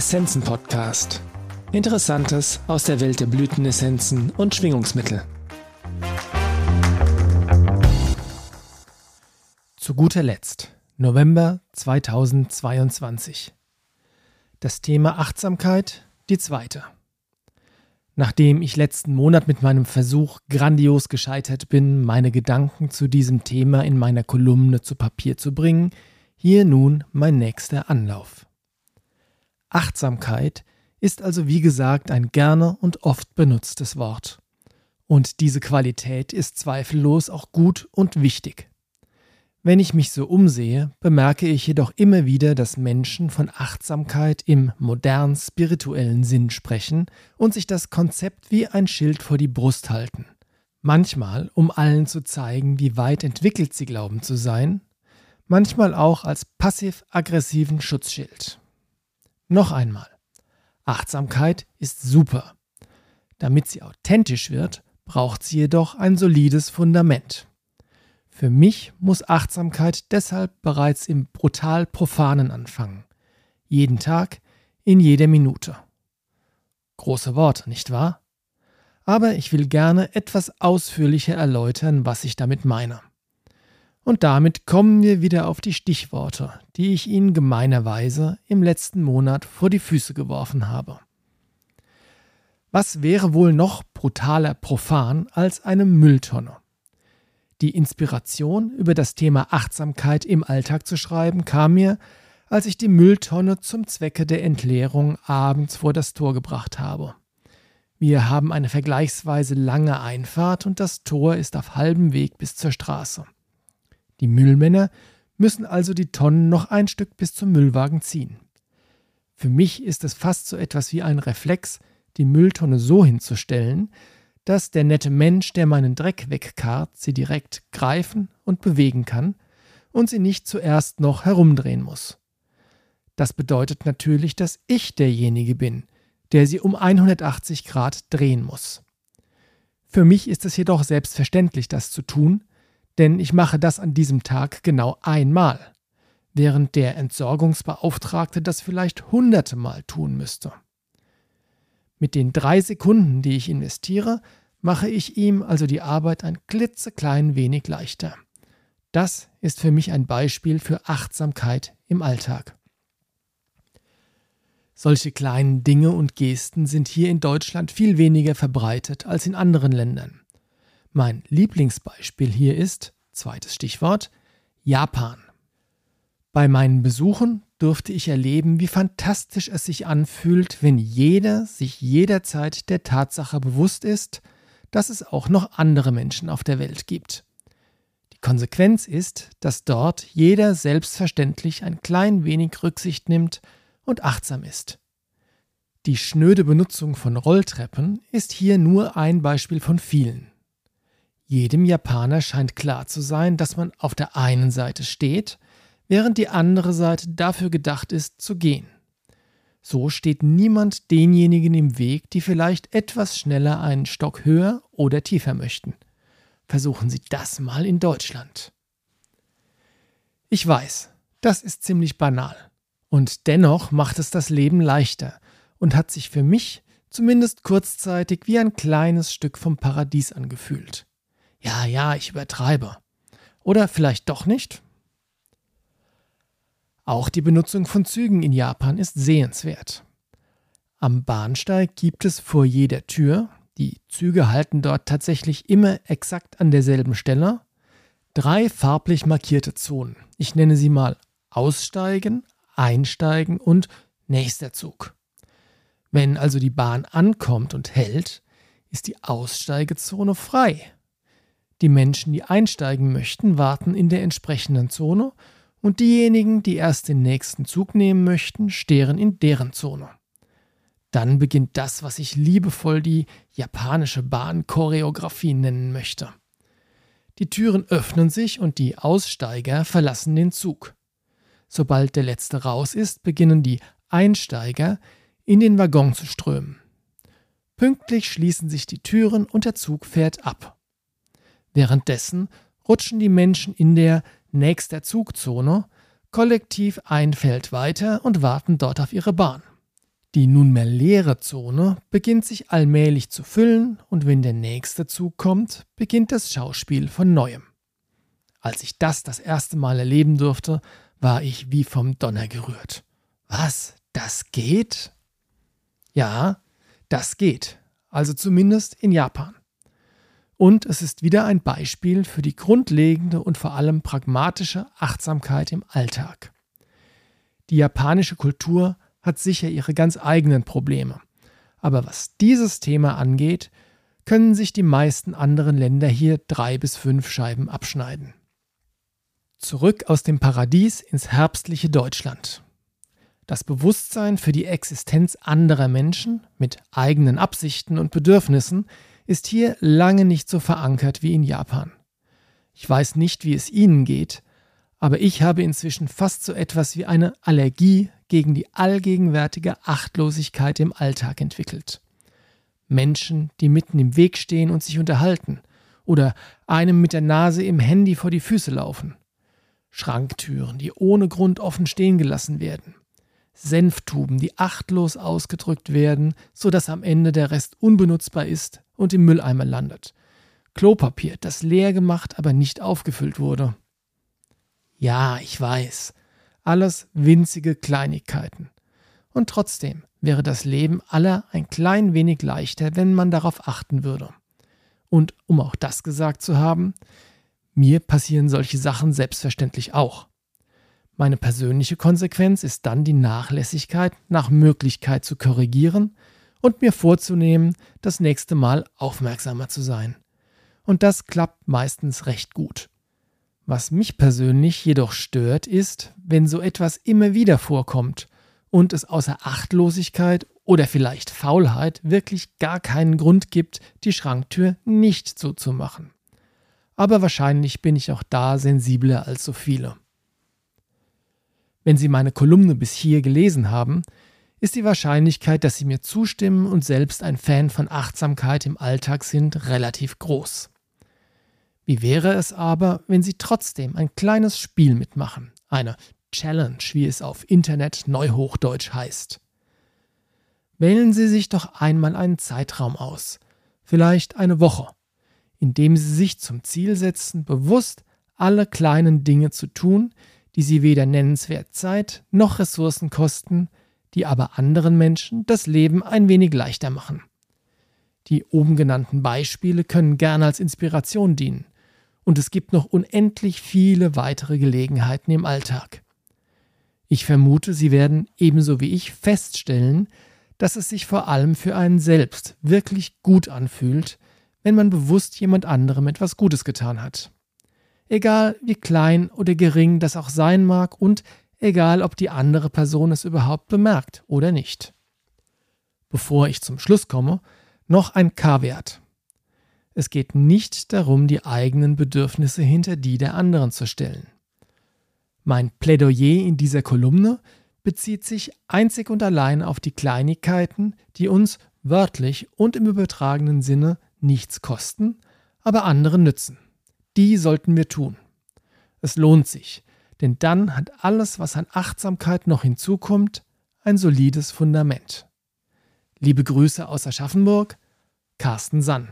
Essenzen Podcast. Interessantes aus der Welt der Blütenessenzen und Schwingungsmittel. Zu guter Letzt, November 2022. Das Thema Achtsamkeit, die zweite. Nachdem ich letzten Monat mit meinem Versuch grandios gescheitert bin, meine Gedanken zu diesem Thema in meiner Kolumne zu Papier zu bringen, hier nun mein nächster Anlauf. Achtsamkeit ist also wie gesagt ein gerne und oft benutztes Wort. Und diese Qualität ist zweifellos auch gut und wichtig. Wenn ich mich so umsehe, bemerke ich jedoch immer wieder, dass Menschen von Achtsamkeit im modern spirituellen Sinn sprechen und sich das Konzept wie ein Schild vor die Brust halten. Manchmal, um allen zu zeigen, wie weit entwickelt sie glauben zu sein, manchmal auch als passiv-aggressiven Schutzschild. Noch einmal, Achtsamkeit ist super. Damit sie authentisch wird, braucht sie jedoch ein solides Fundament. Für mich muss Achtsamkeit deshalb bereits im brutal profanen anfangen. Jeden Tag, in jeder Minute. Große Worte, nicht wahr? Aber ich will gerne etwas ausführlicher erläutern, was ich damit meine. Und damit kommen wir wieder auf die Stichworte, die ich Ihnen gemeinerweise im letzten Monat vor die Füße geworfen habe. Was wäre wohl noch brutaler profan als eine Mülltonne? Die Inspiration, über das Thema Achtsamkeit im Alltag zu schreiben, kam mir, als ich die Mülltonne zum Zwecke der Entleerung abends vor das Tor gebracht habe. Wir haben eine vergleichsweise lange Einfahrt und das Tor ist auf halbem Weg bis zur Straße. Die Müllmänner müssen also die Tonnen noch ein Stück bis zum Müllwagen ziehen. Für mich ist es fast so etwas wie ein Reflex, die Mülltonne so hinzustellen, dass der nette Mensch, der meinen Dreck wegkarrt, sie direkt greifen und bewegen kann und sie nicht zuerst noch herumdrehen muss. Das bedeutet natürlich, dass ich derjenige bin, der sie um 180 Grad drehen muss. Für mich ist es jedoch selbstverständlich, das zu tun, denn ich mache das an diesem Tag genau einmal, während der Entsorgungsbeauftragte das vielleicht hunderte Mal tun müsste. Mit den drei Sekunden, die ich investiere, mache ich ihm also die Arbeit ein klitzeklein wenig leichter. Das ist für mich ein Beispiel für Achtsamkeit im Alltag. Solche kleinen Dinge und Gesten sind hier in Deutschland viel weniger verbreitet als in anderen Ländern. Mein Lieblingsbeispiel hier ist, zweites Stichwort, Japan. Bei meinen Besuchen durfte ich erleben, wie fantastisch es sich anfühlt, wenn jeder sich jederzeit der Tatsache bewusst ist, dass es auch noch andere Menschen auf der Welt gibt. Die Konsequenz ist, dass dort jeder selbstverständlich ein klein wenig Rücksicht nimmt und achtsam ist. Die schnöde Benutzung von Rolltreppen ist hier nur ein Beispiel von vielen. Jedem Japaner scheint klar zu sein, dass man auf der einen Seite steht während die andere Seite dafür gedacht ist, zu gehen. So steht niemand denjenigen im Weg, die vielleicht etwas schneller einen Stock höher oder tiefer möchten. Versuchen Sie das mal in Deutschland. Ich weiß, das ist ziemlich banal. Und dennoch macht es das Leben leichter und hat sich für mich zumindest kurzzeitig wie ein kleines Stück vom Paradies angefühlt. Ja, ja, ich übertreibe. Oder vielleicht doch nicht? Auch die Benutzung von Zügen in Japan ist sehenswert. Am Bahnsteig gibt es vor jeder Tür, die Züge halten dort tatsächlich immer exakt an derselben Stelle, drei farblich markierte Zonen. Ich nenne sie mal Aussteigen, Einsteigen und nächster Zug. Wenn also die Bahn ankommt und hält, ist die Aussteigezone frei. Die Menschen, die einsteigen möchten, warten in der entsprechenden Zone und diejenigen, die erst den nächsten Zug nehmen möchten, stehren in deren Zone. Dann beginnt das, was ich liebevoll die japanische Bahnchoreografie nennen möchte. Die Türen öffnen sich und die Aussteiger verlassen den Zug. Sobald der letzte raus ist, beginnen die Einsteiger in den Waggon zu strömen. Pünktlich schließen sich die Türen und der Zug fährt ab. Währenddessen rutschen die Menschen in der nächster Zugzone kollektiv ein Feld weiter und warten dort auf ihre Bahn. Die nunmehr leere Zone beginnt sich allmählich zu füllen und wenn der nächste Zug kommt, beginnt das Schauspiel von neuem. Als ich das das erste Mal erleben durfte, war ich wie vom Donner gerührt. Was? Das geht? Ja, das geht. Also zumindest in Japan. Und es ist wieder ein Beispiel für die grundlegende und vor allem pragmatische Achtsamkeit im Alltag. Die japanische Kultur hat sicher ihre ganz eigenen Probleme. Aber was dieses Thema angeht, können sich die meisten anderen Länder hier drei bis fünf Scheiben abschneiden. Zurück aus dem Paradies ins herbstliche Deutschland. Das Bewusstsein für die Existenz anderer Menschen mit eigenen Absichten und Bedürfnissen ist hier lange nicht so verankert wie in Japan. Ich weiß nicht, wie es Ihnen geht, aber ich habe inzwischen fast so etwas wie eine Allergie gegen die allgegenwärtige Achtlosigkeit im Alltag entwickelt. Menschen, die mitten im Weg stehen und sich unterhalten, oder einem mit der Nase im Handy vor die Füße laufen. Schranktüren, die ohne Grund offen stehen gelassen werden. Senftuben, die achtlos ausgedrückt werden, so dass am Ende der Rest unbenutzbar ist und im Mülleimer landet. Klopapier, das leer gemacht, aber nicht aufgefüllt wurde. Ja, ich weiß. Alles winzige Kleinigkeiten. Und trotzdem wäre das Leben aller ein klein wenig leichter, wenn man darauf achten würde. Und um auch das gesagt zu haben, mir passieren solche Sachen selbstverständlich auch. Meine persönliche Konsequenz ist dann die Nachlässigkeit nach Möglichkeit zu korrigieren und mir vorzunehmen, das nächste Mal aufmerksamer zu sein. Und das klappt meistens recht gut. Was mich persönlich jedoch stört, ist, wenn so etwas immer wieder vorkommt und es außer Achtlosigkeit oder vielleicht Faulheit wirklich gar keinen Grund gibt, die Schranktür nicht zuzumachen aber wahrscheinlich bin ich auch da sensibler als so viele. Wenn Sie meine Kolumne bis hier gelesen haben, ist die Wahrscheinlichkeit, dass Sie mir zustimmen und selbst ein Fan von Achtsamkeit im Alltag sind, relativ groß. Wie wäre es aber, wenn Sie trotzdem ein kleines Spiel mitmachen, eine Challenge, wie es auf Internet Neuhochdeutsch heißt? Wählen Sie sich doch einmal einen Zeitraum aus, vielleicht eine Woche, indem sie sich zum Ziel setzen, bewusst alle kleinen Dinge zu tun, die sie weder nennenswert Zeit noch Ressourcen kosten, die aber anderen Menschen das Leben ein wenig leichter machen. Die oben genannten Beispiele können gerne als Inspiration dienen, und es gibt noch unendlich viele weitere Gelegenheiten im Alltag. Ich vermute, Sie werden ebenso wie ich feststellen, dass es sich vor allem für einen selbst wirklich gut anfühlt, wenn man bewusst jemand anderem etwas Gutes getan hat. Egal wie klein oder gering das auch sein mag und egal ob die andere Person es überhaupt bemerkt oder nicht. Bevor ich zum Schluss komme, noch ein K-Wert. Es geht nicht darum, die eigenen Bedürfnisse hinter die der anderen zu stellen. Mein Plädoyer in dieser Kolumne bezieht sich einzig und allein auf die Kleinigkeiten, die uns wörtlich und im übertragenen Sinne nichts kosten, aber anderen nützen. Die sollten wir tun. Es lohnt sich, denn dann hat alles, was an Achtsamkeit noch hinzukommt, ein solides Fundament. Liebe Grüße aus Aschaffenburg, Carsten Sann.